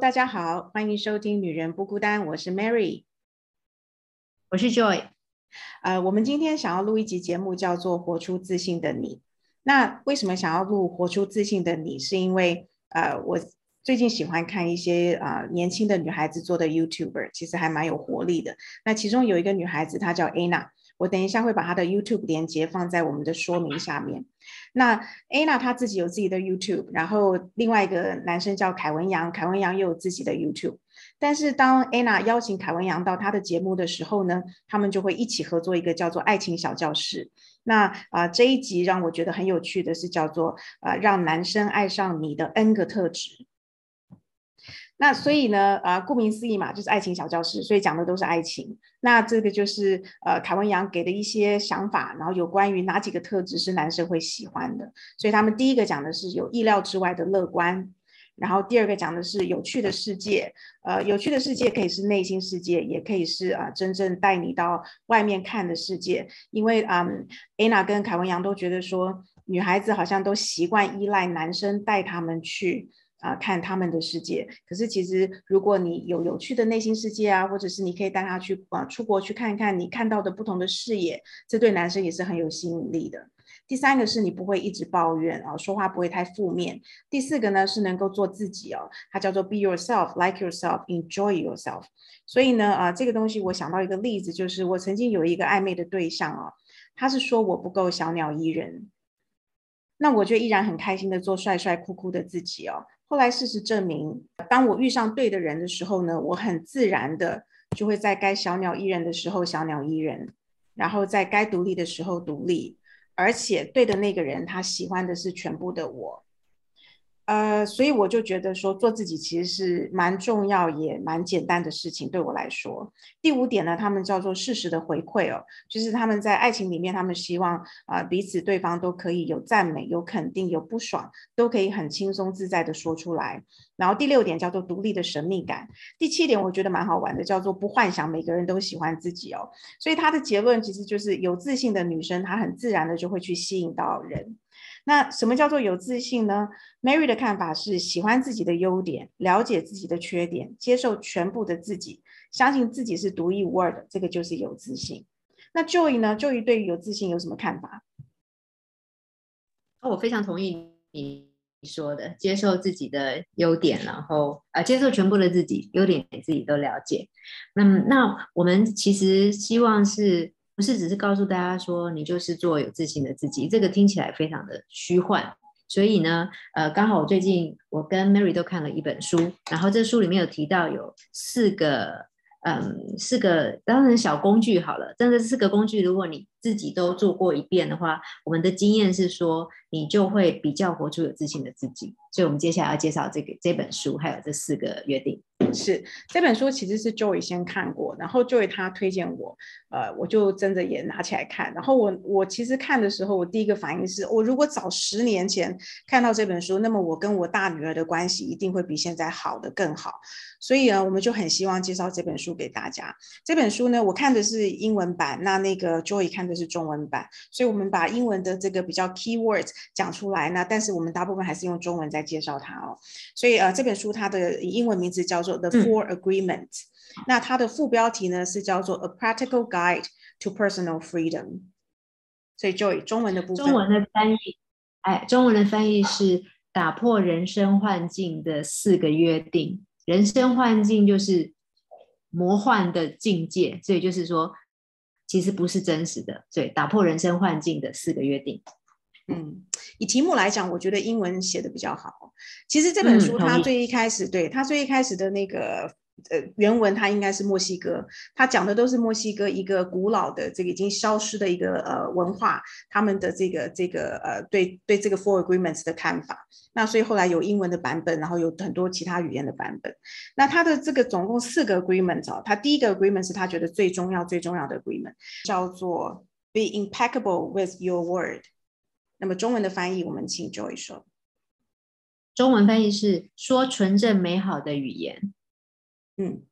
大家好，欢迎收听《女人不孤单》，我是 Mary，我是 Joy。呃，我们今天想要录一集节目，叫做《活出自信的你》。那为什么想要录《活出自信的你》？是因为呃，我最近喜欢看一些啊年轻的女孩子做的 YouTuber，其实还蛮有活力的。那其中有一个女孩子，她叫 Anna。我等一下会把他的 YouTube 连接放在我们的说明下面。那 Anna 她自己有自己的 YouTube，然后另外一个男生叫凯文杨，凯文杨又有自己的 YouTube。但是当 Anna 邀请凯文杨到他的节目的时候呢，他们就会一起合作一个叫做《爱情小教室》。那啊这一集让我觉得很有趣的是叫做呃让男生爱上你的 N 个特质。那所以呢，啊，顾名思义嘛，就是爱情小教室，所以讲的都是爱情。那这个就是呃，凯文杨给的一些想法，然后有关于哪几个特质是男生会喜欢的。所以他们第一个讲的是有意料之外的乐观，然后第二个讲的是有趣的世界。呃，有趣的世界可以是内心世界，也可以是啊，真正带你到外面看的世界。因为啊，Anna 跟凯文杨都觉得说，女孩子好像都习惯依赖男生带他们去。啊，看他们的世界。可是其实，如果你有有趣的内心世界啊，或者是你可以带他去啊出国去看看你看到的不同的视野，这对男生也是很有吸引力的。第三个是你不会一直抱怨啊，说话不会太负面。第四个呢是能够做自己哦，它叫做 be yourself, like yourself, enjoy yourself。所以呢，啊，这个东西我想到一个例子，就是我曾经有一个暧昧的对象啊，他是说我不够小鸟依人，那我就依然很开心的做帅帅酷酷的自己哦。后来事实证明，当我遇上对的人的时候呢，我很自然的就会在该小鸟依人的时候小鸟依人，然后在该独立的时候独立，而且对的那个人他喜欢的是全部的我。呃，所以我就觉得说做自己其实是蛮重要也蛮简单的事情，对我来说。第五点呢，他们叫做事实的回馈哦，就是他们在爱情里面，他们希望啊彼此对方都可以有赞美、有肯定、有不爽，都可以很轻松自在的说出来。然后第六点叫做独立的神秘感。第七点我觉得蛮好玩的，叫做不幻想每个人都喜欢自己哦。所以他的结论其实就是有自信的女生，她很自然的就会去吸引到人。那什么叫做有自信呢？Mary 的看法是喜欢自己的优点，了解自己的缺点，接受全部的自己，相信自己是独一无二的，这个就是有自信。那 Joy 呢？Joy 对于有自信有什么看法？我非常同意你说的，接受自己的优点，然后啊，接受全部的自己，优点自己都了解。那么，那我们其实希望是。不是只是告诉大家说你就是做有自信的自己，这个听起来非常的虚幻。所以呢，呃，刚好我最近我跟 Mary 都看了一本书，然后这书里面有提到有四个，嗯，四个当然小工具好了。但这四个工具，如果你自己都做过一遍的话，我们的经验是说，你就会比较活出有自信的自己。所以我们接下来要介绍这个这本书，还有这四个约定。是这本书其实是 Joy 先看过，然后 Joy 他推荐我，呃，我就真的也拿起来看。然后我我其实看的时候，我第一个反应是我如果早十年前看到这本书，那么我跟我大女儿的关系一定会比现在好的更好。所以呢，我们就很希望介绍这本书给大家。这本书呢，我看的是英文版，那那个 Joy 看的是中文版，所以我们把英文的这个比较 key words 讲出来，那但是我们大部分还是用中文在介绍它哦。所以呃，这本书它的英文名字叫做 The Four Agreements，那它的副标题呢是叫做 A Practical Guide to Personal Freedom。所以 Joy 中文的部分，中文的翻译，哎，中文的翻译是打破人生幻境的四个约定。人生幻境就是魔幻的境界，所以就是说，其实不是真实的。所以打破人生幻境的四个约定。嗯，以题目来讲，我觉得英文写的比较好。其实这本书它最一开始，对它最一开始的那个。呃，原文它应该是墨西哥，它讲的都是墨西哥一个古老的这个已经消失的一个呃文化，他们的这个这个呃对对这个 Four Agreements 的看法。那所以后来有英文的版本，然后有很多其他语言的版本。那它的这个总共四个 Agreements 哦，它第一个 Agreement 是他觉得最重要最重要的 Agreement，叫做 Be impeccable with your word。那么中文的翻译，我们请 Joy 说。中文翻译是说纯正美好的语言。嗯，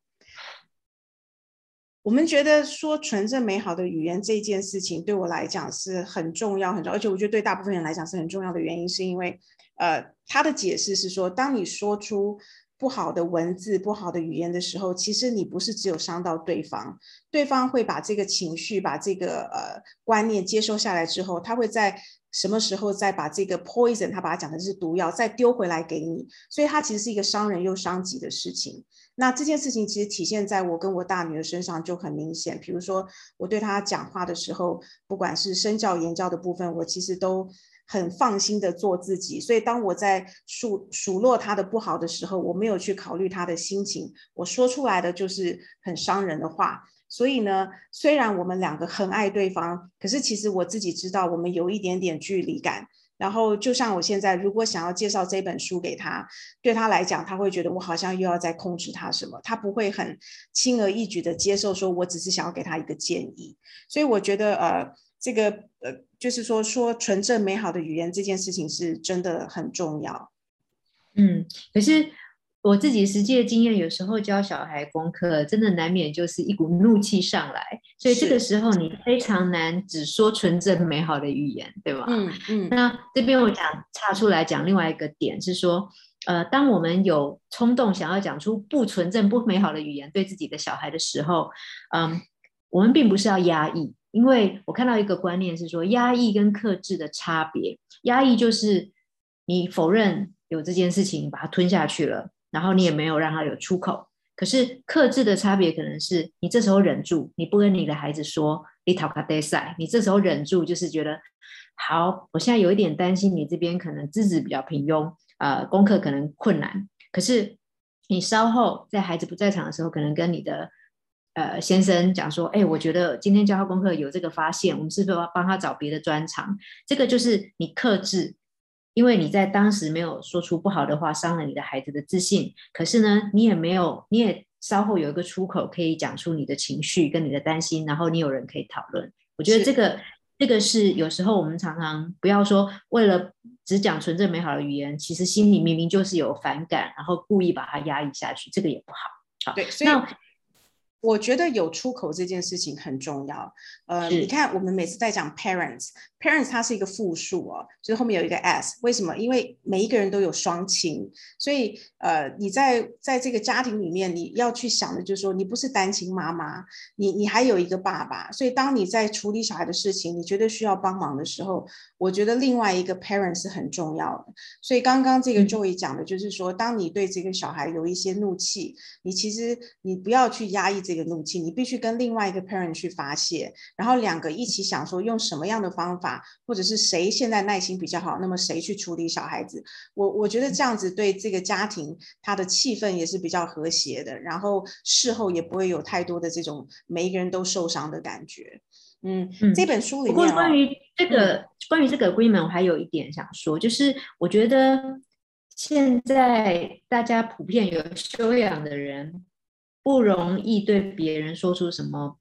我们觉得说纯正美好的语言这件事情，对我来讲是很重要很重要，而且我觉得对大部分人来讲是很重要的原因，是因为，呃，他的解释是说，当你说出不好的文字、不好的语言的时候，其实你不是只有伤到对方，对方会把这个情绪、把这个呃观念接收下来之后，他会在什么时候再把这个 poison，他把它讲的是毒药，再丢回来给你，所以它其实是一个伤人又伤己的事情。那这件事情其实体现在我跟我大女儿身上就很明显，比如说我对她讲话的时候，不管是身教言教的部分，我其实都。很放心的做自己，所以当我在数数落他的不好的时候，我没有去考虑他的心情，我说出来的就是很伤人的话。所以呢，虽然我们两个很爱对方，可是其实我自己知道我们有一点点距离感。然后就像我现在，如果想要介绍这本书给他，对他来讲，他会觉得我好像又要在控制他什么，他不会很轻而易举的接受，说我只是想要给他一个建议。所以我觉得，呃。这个呃，就是说说纯正美好的语言这件事情是真的很重要。嗯，可是我自己实际的经验，有时候教小孩功课，真的难免就是一股怒气上来，所以这个时候你非常难只说纯正美好的语言，对吗？嗯嗯。那这边我想插出来讲另外一个点是说，呃，当我们有冲动想要讲出不纯正、不美好的语言对自己的小孩的时候，嗯，我们并不是要压抑。因为我看到一个观念是说，压抑跟克制的差别。压抑就是你否认有这件事情，把它吞下去了，然后你也没有让他有出口。可是克制的差别可能是你这时候忍住，你不跟你的孩子说你讨卡戴赛，你这时候忍住就是觉得好，我现在有一点担心你这边可能资质比较平庸，呃，功课可能困难。可是你稍后在孩子不在场的时候，可能跟你的。呃，先生讲说，哎，我觉得今天教他功课有这个发现，我们是不是要帮他找别的专长？这个就是你克制，因为你在当时没有说出不好的话，伤了你的孩子的自信。可是呢，你也没有，你也稍后有一个出口可以讲出你的情绪跟你的担心，然后你有人可以讨论。我觉得这个这个是有时候我们常常不要说为了只讲纯正美好的语言，其实心里明明就是有反感，然后故意把它压抑下去，这个也不好。好，对，所以。我觉得有出口这件事情很重要。呃，你看，我们每次在讲 parents，parents 它是一个复数哦，就是后面有一个 s。为什么？因为每一个人都有双亲，所以呃，你在在这个家庭里面，你要去想的就是说，你不是单亲妈妈，你你还有一个爸爸。所以当你在处理小孩的事情，你觉得需要帮忙的时候，我觉得另外一个 parent 是很重要的。所以刚刚这个 Joey 讲的就是说，当你对这个小孩有一些怒气，你其实你不要去压抑这。个怒气，你必须跟另外一个 parent 去发泄，然后两个一起想说用什么样的方法，或者是谁现在耐心比较好，那么谁去处理小孩子。我我觉得这样子对这个家庭，他的气氛也是比较和谐的，然后事后也不会有太多的这种每一个人都受伤的感觉。嗯，这本书里面，不过关于这个关于这个 agreement，我还有一点想说，就是我觉得现在大家普遍有修养的人。不容易对别人说出什么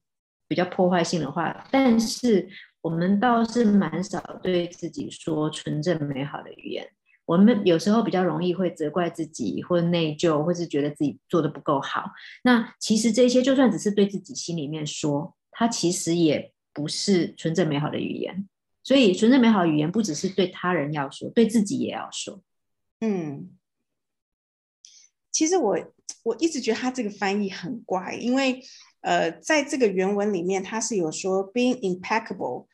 比较破坏性的话，但是我们倒是蛮少对自己说纯正美好的语言。我们有时候比较容易会责怪自己，或内疚，或是觉得自己做的不够好。那其实这些就算只是对自己心里面说，它其实也不是纯正美好的语言。所以纯正美好的语言不只是对他人要说，对自己也要说。嗯，其实我。我一直觉得他这个翻译很怪，因为呃，在这个原文里面，它是有说 being impeccable。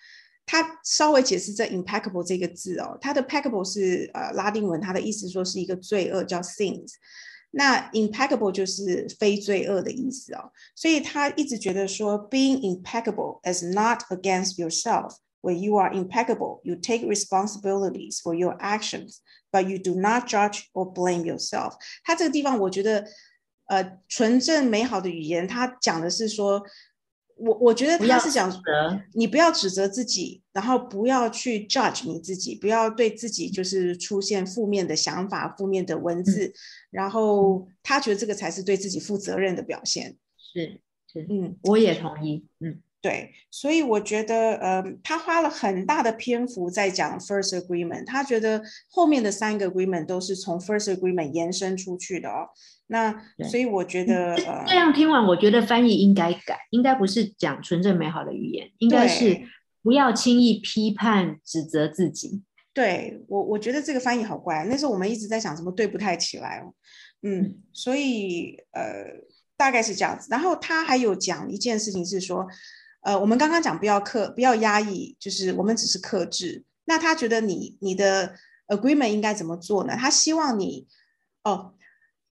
他稍微解释这 impeccable 这个字哦，它的 peccable 是呃拉丁文，它的意思说是一个罪恶叫 sins，那 impeccable 就是非罪恶的意思哦，所以他一直觉得说 being impeccable is not against yourself。When you are impeccable, you take responsibilities for your actions, but you do not judge or blame yourself。他这个地方我觉得呃，纯正美好的语言，他讲的是说，我我觉得他是讲，你不要指责自己，然后不要去 judge 你自己，不要对自己就是出现负面的想法、负面的文字，然后他觉得这个才是对自己负责任的表现。是是，嗯，我也同意，嗯。对，所以我觉得，呃，他花了很大的篇幅在讲 first agreement，他觉得后面的三个 agreement 都是从 first agreement 延伸出去的哦。那所以我觉得，呃，这样听完，我觉得翻译应该改，应该不是讲纯正美好的语言，应该是不要轻易批判指责自己。对我，我觉得这个翻译好怪。那时候我们一直在想，怎么对不太起来哦。嗯，所以呃，大概是这样子。然后他还有讲一件事情是说，呃，我们刚刚讲不要克，不要压抑，就是我们只是克制。那他觉得你你的 agreement 应该怎么做呢？他希望你哦，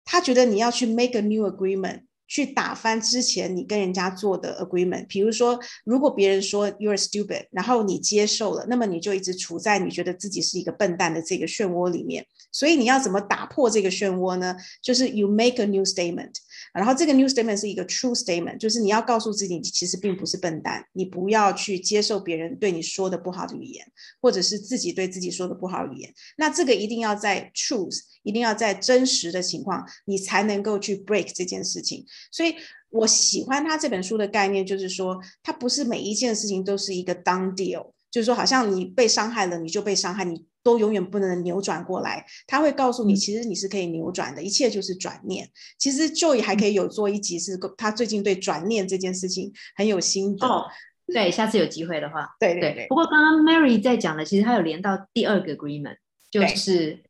他觉得你要去 make a new agreement。去打翻之前你跟人家做的 agreement，比如说，如果别人说 you are stupid，然后你接受了，那么你就一直处在你觉得自己是一个笨蛋的这个漩涡里面。所以你要怎么打破这个漩涡呢？就是 you make a new statement，然后这个 new statement 是一个 true statement，就是你要告诉自己，你其实并不是笨蛋，你不要去接受别人对你说的不好的语言，或者是自己对自己说的不好语言。那这个一定要在 truth，一定要在真实的情况，你才能够去 break 这件事情。所以我喜欢他这本书的概念，就是说，它不是每一件事情都是一个 done deal，就是说，好像你被伤害了，你就被伤害，你都永远不能扭转过来。他会告诉你，其实你是可以扭转的，一切就是转念。其实 Joy 还可以有做一集，是他最近对转念这件事情很有心得。哦，对，下次有机会的话，对对对。不过刚刚 Mary 在讲的，其实他有连到第二个 agreement，就是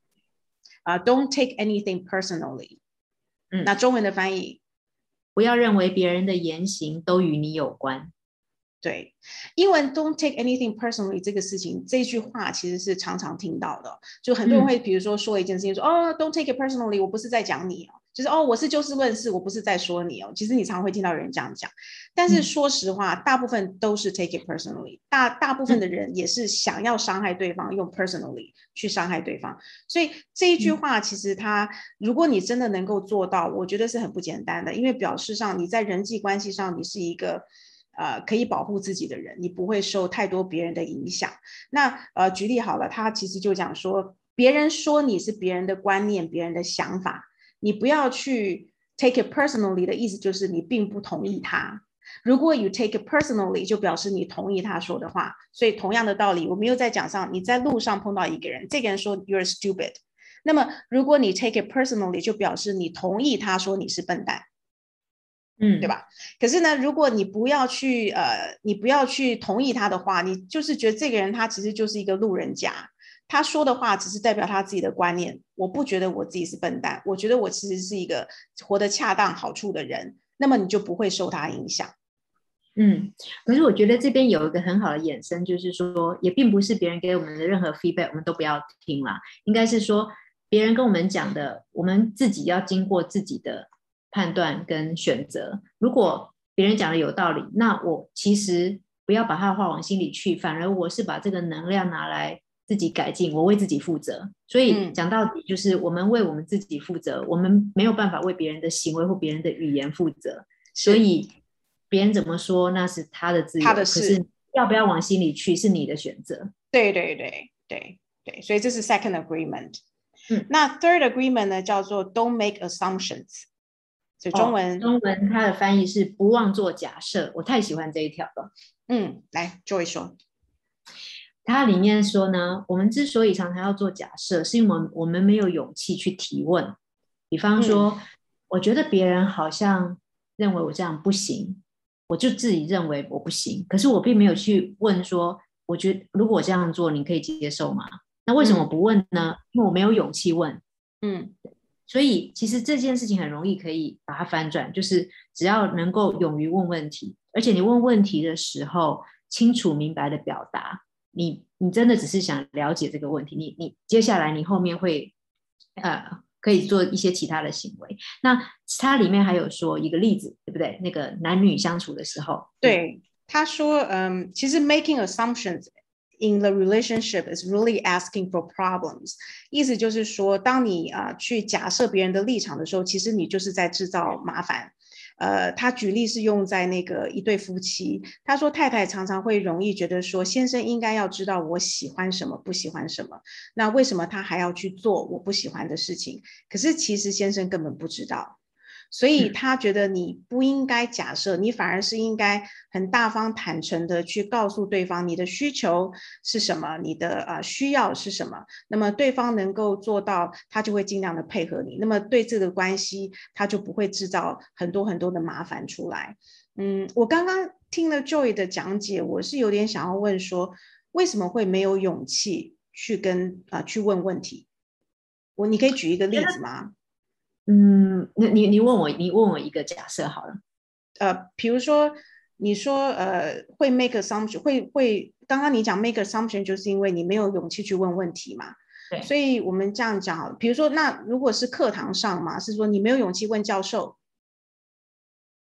啊，Don't take anything personally。嗯，那中文的翻译。不要认为别人的言行都与你有关。对，英文 "Don't take anything personally" 这个事情，这句话其实是常常听到的。就很多人会，比如说说一件事情，说哦，"Don't take it personally"，我不是在讲你哦，就是哦，我是就事论事，我不是在说你哦。其实你常会听到人这样讲，但是说实话，大部分都是 take it personally。大大部分的人也是想要伤害对方，用 personally 去伤害对方。所以这一句话，其实他，如果你真的能够做到，我觉得是很不简单的，因为表示上你在人际关系上，你是一个呃可以保护自己的人，你不会受太多别人的影响。那呃，举例好了，他其实就讲说，别人说你是别人的观念，别人的想法。你不要去 take it personally 的意思就是你并不同意他。如果 you take it personally，就表示你同意他说的话。所以同样的道理，我们又在讲上，你在路上碰到一个人，这个人说 you're stupid，那么如果你 take it personally，就表示你同意他说你是笨蛋，嗯，对吧？可是呢，如果你不要去呃，你不要去同意他的话，你就是觉得这个人他其实就是一个路人甲。他说的话只是代表他自己的观念，我不觉得我自己是笨蛋，我觉得我其实是一个活得恰当好处的人，那么你就不会受他影响。嗯，可是我觉得这边有一个很好的衍生，就是说，也并不是别人给我们的任何 feedback 我们都不要听了，应该是说别人跟我们讲的，我们自己要经过自己的判断跟选择。如果别人讲的有道理，那我其实不要把他的话往心里去，反而我是把这个能量拿来。自己改进，我为自己负责。所以讲到底，就是我们为我们自己负责，我们没有办法为别人的行为或别人的语言负责。所以别人怎么说，那是他的自由。他的事要不要往心里去，是你的选择。对对对对对，所以这是 second agreement。嗯，那 third agreement 呢，叫做 don't make assumptions。所以中文中文它的翻译是不忘做假设。我太喜欢这一条了。嗯，来，Joy 说。它里面说呢，我们之所以常常要做假设，是因为我们没有勇气去提问。比方说，我觉得别人好像认为我这样不行，我就自己认为我不行。可是我并没有去问说，我觉得如果我这样做，你可以接受吗？那为什么不问呢？因为我没有勇气问。嗯，所以其实这件事情很容易可以把它反转，就是只要能够勇于问问题，而且你问问题的时候清楚明白的表达。你你真的只是想了解这个问题，你你接下来你后面会呃可以做一些其他的行为。那它里面还有说一个例子，对不对？那个男女相处的时候，对他说，嗯，其实 making assumptions in the relationship is really asking for problems。意思就是说，当你啊去假设别人的立场的时候，其实你就是在制造麻烦。呃，他举例是用在那个一对夫妻。他说，太太常常会容易觉得说，先生应该要知道我喜欢什么，不喜欢什么。那为什么他还要去做我不喜欢的事情？可是其实先生根本不知道。所以他觉得你不应该假设，你反而是应该很大方、坦诚的去告诉对方你的需求是什么，你的呃需要是什么。那么对方能够做到，他就会尽量的配合你。那么对这个关系，他就不会制造很多很多的麻烦出来。嗯，我刚刚听了 Joy 的讲解，我是有点想要问说，为什么会没有勇气？去跟啊去问问题？我你可以举一个例子吗？嗯，那你你问我，你问我一个假设好了。呃，比如说你说呃会 make assumption，会会刚刚你讲 make assumption，就是因为你没有勇气去问问题嘛。对，所以我们这样讲好了。比如说，那如果是课堂上嘛，是说你没有勇气问教授。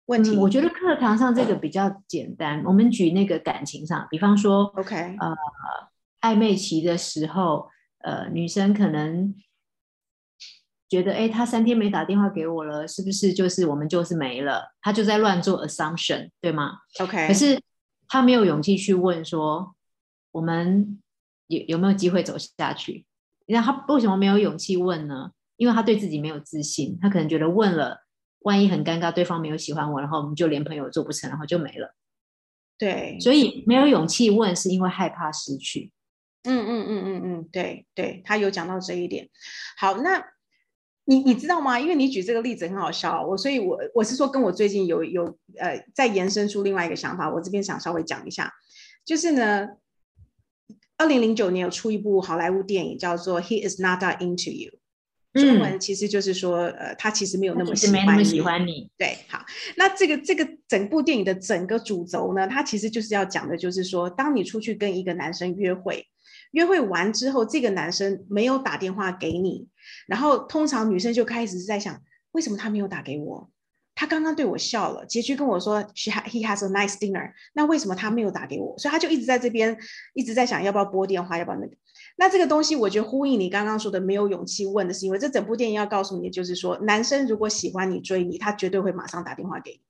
问题，我觉得课堂上这个比较简单。我们举那个感情上，比方说，OK，呃，暧昧期的时候，呃，女生可能觉得，哎，他三天没打电话给我了，是不是就是我们就是没了？他就在乱做 assumption，对吗？OK，可是他没有勇气去问说，我们有有没有机会走下去？那他为什么没有勇气问呢？因为他对自己没有自信，他可能觉得问了。万一很尴尬，对方没有喜欢我，然后我们就连朋友做不成，然后就没了。对，所以没有勇气问，是因为害怕失去。嗯嗯嗯嗯嗯，对对，他有讲到这一点。好，那你你知道吗？因为你举这个例子很好笑，我所以，我我是说跟我最近有有呃，再延伸出另外一个想法，我这边想稍微讲一下，就是呢，二零零九年有出一部好莱坞电影叫做《He Is Not That Into You》。中文其实就是说，呃，他其实没有那么喜欢你。喜欢你，对，好。那这个这个整部电影的整个主轴呢，它其实就是要讲的，就是说，当你出去跟一个男生约会，约会完之后，这个男生没有打电话给你，然后通常女生就开始在想，为什么他没有打给我？他刚刚对我笑了，结局跟我说，she he has a nice dinner。那为什么他没有打给我？所以他就一直在这边，一直在想要不要拨电话，要不要那个。那这个东西，我觉得呼应你刚刚说的，没有勇气问的是，因为这整部电影要告诉你，就是说，男生如果喜欢你、追你，他绝对会马上打电话给你。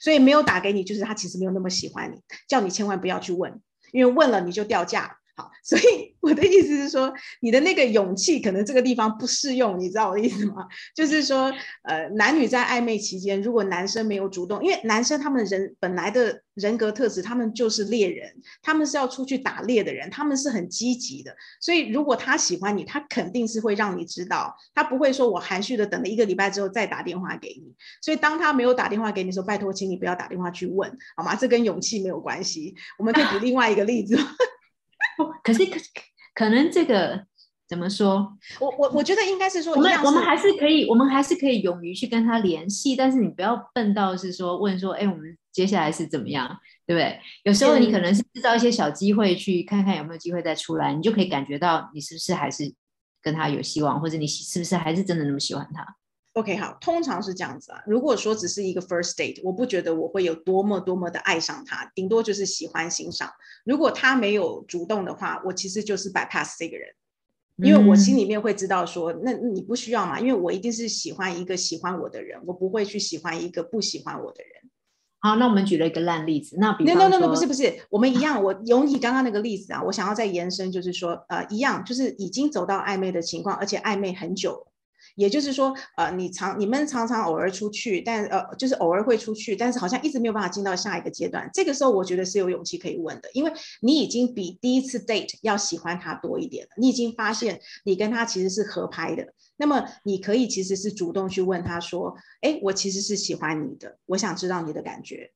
所以没有打给你，就是他其实没有那么喜欢你，叫你千万不要去问，因为问了你就掉价。好，所以 我的意思是说，你的那个勇气可能这个地方不适用，你知道我的意思吗？就是说，呃，男女在暧昧期间，如果男生没有主动，因为男生他们人本来的人格特质，他们就是猎人，他们是要出去打猎的人，他们是很积极的。所以如果他喜欢你，他肯定是会让你知道，他不会说我含蓄的等了一个礼拜之后再打电话给你。所以当他没有打电话给你的时候，拜托，请你不要打电话去问，好吗？这跟勇气没有关系。我们可以举另外一个例子。不，可是可可能这个怎么说？我我我觉得应该是说，我们我们还是可以，我们还是可以勇于去跟他联系，但是你不要笨到是说问说，哎，我们接下来是怎么样，对不对？有时候你可能是制造一些小机会，去看看有没有机会再出来，你就可以感觉到你是不是还是跟他有希望，或者你是不是还是真的那么喜欢他。OK，好，通常是这样子啊。如果说只是一个 first date，我不觉得我会有多么多么的爱上他，顶多就是喜欢欣赏。如果他没有主动的话，我其实就是 bypass 这个人，因为我心里面会知道说，那你不需要嘛，因为我一定是喜欢一个喜欢我的人，我不会去喜欢一个不喜欢我的人。好，那我们举了一个烂例子，那比 no no no no 不是不是，我们一样，我有你刚刚那个例子啊，我想要再延伸，就是说，呃，一样，就是已经走到暧昧的情况，而且暧昧很久。也就是说，呃，你常你们常常偶尔出去，但呃，就是偶尔会出去，但是好像一直没有办法进到下一个阶段。这个时候，我觉得是有勇气可以问的，因为你已经比第一次 date 要喜欢他多一点了。你已经发现你跟他其实是合拍的，那么你可以其实是主动去问他说：“哎，我其实是喜欢你的，我想知道你的感觉。”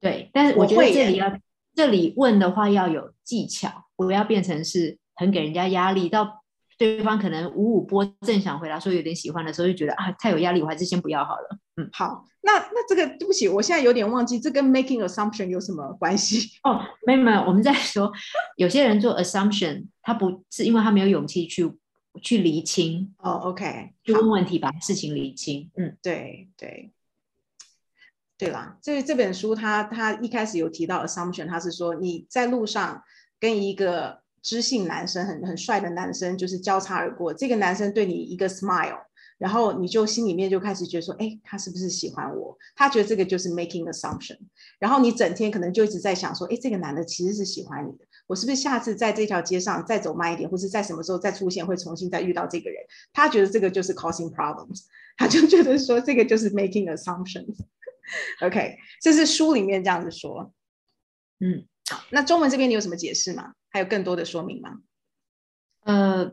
对，但是我觉得这里要这里问的话要有技巧，不要变成是很给人家压力到。对方可能五五波正想回答说有点喜欢的时候，就觉得啊太有压力，我还是先不要好了。嗯，好，那那这个对不起，我现在有点忘记，这跟 making assumption 有什么关系？哦，没有没有，我们在说有些人做 assumption，他不是因为他没有勇气去去厘清。哦，OK，去问问题，把事情厘清。嗯，对对对啦，这这本书他他一开始有提到 assumption，他是说你在路上跟一个。知性男生很很帅的男生就是交叉而过，这个男生对你一个 smile，然后你就心里面就开始觉得说，哎，他是不是喜欢我？他觉得这个就是 making assumption，然后你整天可能就一直在想说，哎，这个男的其实是喜欢你的，我是不是下次在这条街上再走慢一点，或是在什么时候再出现会重新再遇到这个人？他觉得这个就是 causing problems，他就觉得说这个就是 making assumptions。OK，这是书里面这样子说。嗯，好，那中文这边你有什么解释吗？还有更多的说明吗？呃，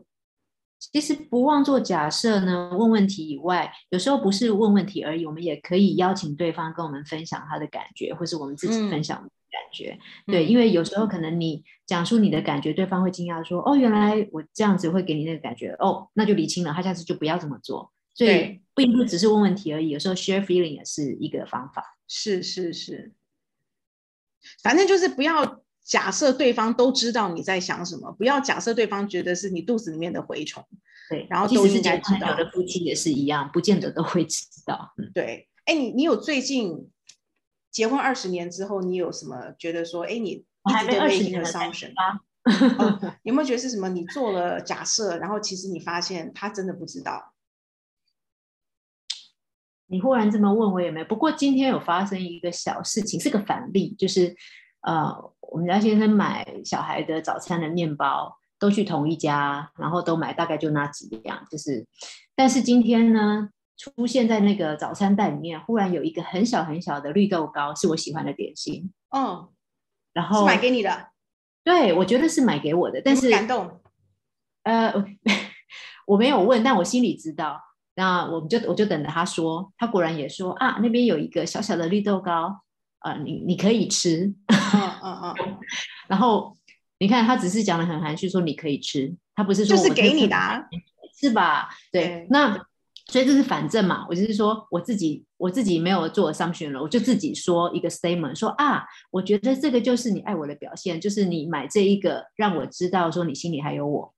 其实不忘做假设呢，问问题以外，有时候不是问问题而已，我们也可以邀请对方跟我们分享他的感觉，或是我们自己分享感觉。对，因为有时候可能你讲述你的感觉，对方会惊讶说：“哦，原来我这样子会给你那个感觉。”哦，那就理清了，他下次就不要这么做。所以并不只是问问题而已，有时候 share feeling 也是一个方法。是是是，反正就是不要假设对方都知道你在想什么，不要假设对方觉得是你肚子里面的蛔虫。对，然后都应该知道。有的夫妻也是一样，不见得都会知道。对，哎，你你有最近结婚二十年之后，你有什么觉得说，哎，你还没二十年的伤神啊？有没有觉得是什么？你做了假设，然后其实你发现他真的不知道。你忽然这么问我也没，不过今天有发生一个小事情，是个反例，就是呃，我们家先生买小孩的早餐的面包都去同一家，然后都买大概就那几样，就是，但是今天呢，出现在那个早餐袋里面，忽然有一个很小很小的绿豆糕，是我喜欢的点心，嗯，然后是买给你的，对，我觉得是买给我的，但是感动，呃，我没有问，但我心里知道。那我们就我就等着他说，他果然也说啊，那边有一个小小的绿豆糕，啊，你你可以吃，嗯嗯嗯，然后你看他只是讲的很含蓄，说你可以吃，他不是说就是给你的，是吧？对，那所以这是反正嘛，我就是说我自己我自己没有做 assumption 了，我就自己说一个 statement，说啊，我觉得这个就是你爱我的表现，就是你买这一个让我知道说你心里还有我，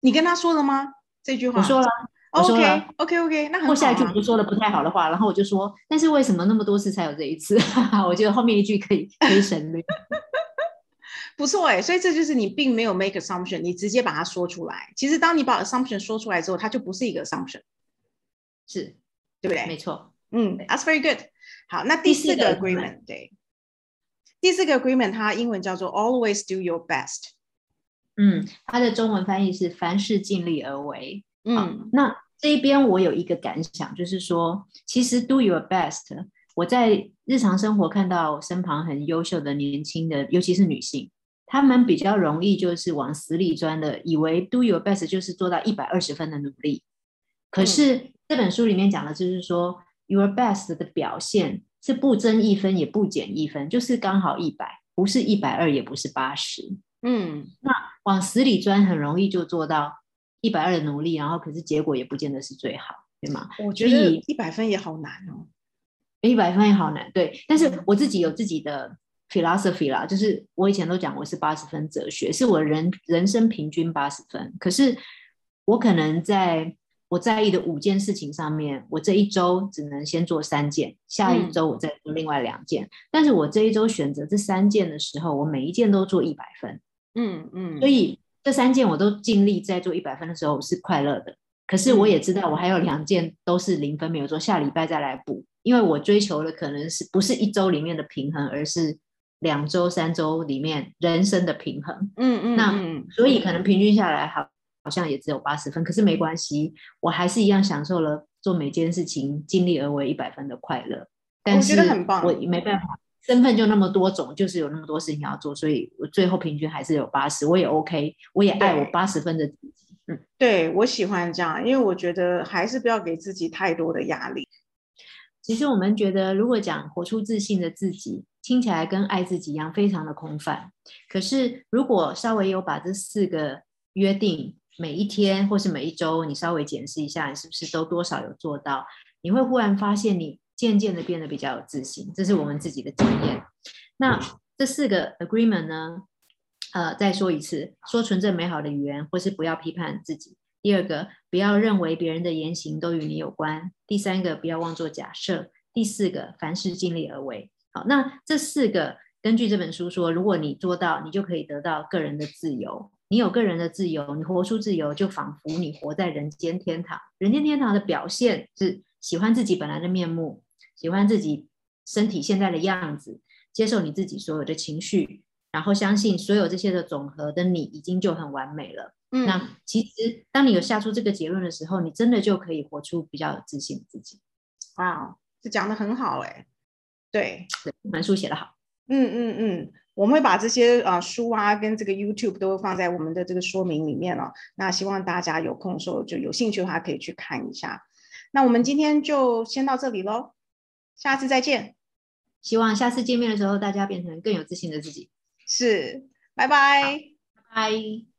你跟他说了吗？这句话我说了。OK，OK，OK，那我下一句我就说的不太好的话，然后我就说，但是为什么那么多次才有这一次？我觉得后面一句可以可以省略。不错哎，所以这就是你并没有 make assumption，你直接把它说出来。其实当你把 assumption 说出来之后，它就不是一个 assumption，是对不对？没错，嗯，That's very good。好，那第四个 agreement，对，第四个 agreement 它英文叫做 always do your best。嗯，它的中文翻译是凡事尽力而为。嗯，那这一边我有一个感想，就是说，其实 do your best。我在日常生活看到身旁很优秀的年轻的，尤其是女性，她们比较容易就是往死里钻的，以为 do your best 就是做到一百二十分的努力。可是这本书里面讲的就是说，your best 的表现是不增一分也不减一分，就是刚好一百，不是一百二，也不是八十。嗯，那往死里钻很容易就做到。一百二的努力，然后可是结果也不见得是最好，对吗？我觉得一百分也好难哦，一百分也好难。对，但是我自己有自己的 philosophy 啦，就是我以前都讲我是八十分哲学，是我人人生平均八十分。可是我可能在我在意的五件事情上面，我这一周只能先做三件，下一周我再做另外两件。但是我这一周选择这三件的时候，我每一件都做一百分。嗯嗯，所以。这三件我都尽力在做一百分的时候是快乐的，可是我也知道我还有两件都是零分没有做，下礼拜再来补，因为我追求的可能是不是一周里面的平衡，而是两周、三周里面人生的平衡。嗯嗯，那所以可能平均下来好好像也只有八十分，可是没关系，我还是一样享受了做每件事情尽力而为一百分的快乐。我觉得很棒，我没办法。身份就那么多种，就是有那么多事情要做，所以我最后平均还是有八十，我也 OK，我也爱我八十分的自己。嗯，对我喜欢这样，因为我觉得还是不要给自己太多的压力。其实我们觉得，如果讲活出自信的自己，听起来跟爱自己一样，非常的空泛。可是如果稍微有把这四个约定，每一天或是每一周，你稍微检视一下，你是不是都多少有做到？你会忽然发现你。渐渐的变得比较有自信，这是我们自己的经验。那这四个 agreement 呢？呃，再说一次，说纯正美好的语言，或是不要批判自己。第二个，不要认为别人的言行都与你有关。第三个，不要妄做假设。第四个，凡事尽力而为。好，那这四个根据这本书说，如果你做到，你就可以得到个人的自由。你有个人的自由，你活出自由，就仿佛你活在人间天堂。人间天堂的表现是喜欢自己本来的面目。喜欢自己身体现在的样子，接受你自己所有的情绪，然后相信所有这些的总和的你已经就很完美了。嗯，那其实当你有下出这个结论的时候，你真的就可以活出比较有自信的自己。哇，这讲的很好哎，对，这本书写的好。嗯嗯嗯，我们会把这些啊书啊跟这个 YouTube 都放在我们的这个说明里面了。那希望大家有空的时候就有兴趣的话可以去看一下。那我们今天就先到这里喽。下次再见。希望下次见面的时候，大家变成更有自信的自己。是，拜拜，拜。